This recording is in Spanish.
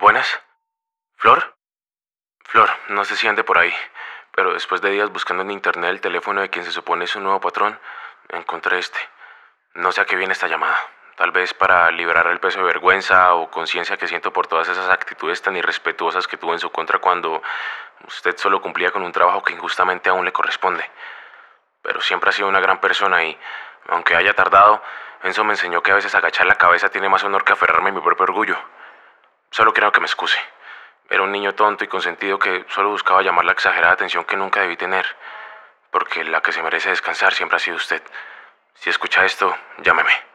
Buenas. ¿Flor? Flor, no sé si ande por ahí, pero después de días buscando en internet el teléfono de quien se supone es su nuevo patrón, encontré este. No sé a qué viene esta llamada. Tal vez para liberar el peso de vergüenza o conciencia que siento por todas esas actitudes tan irrespetuosas que tuvo en su contra cuando usted solo cumplía con un trabajo que injustamente aún le corresponde. Pero siempre ha sido una gran persona y, aunque haya tardado, Enzo me enseñó que a veces agachar la cabeza tiene más honor que aferrarme a mi propio orgullo. Solo quiero que me excuse. Era un niño tonto y consentido que solo buscaba llamar la exagerada atención que nunca debí tener. Porque la que se merece descansar siempre ha sido usted. Si escucha esto, llámeme.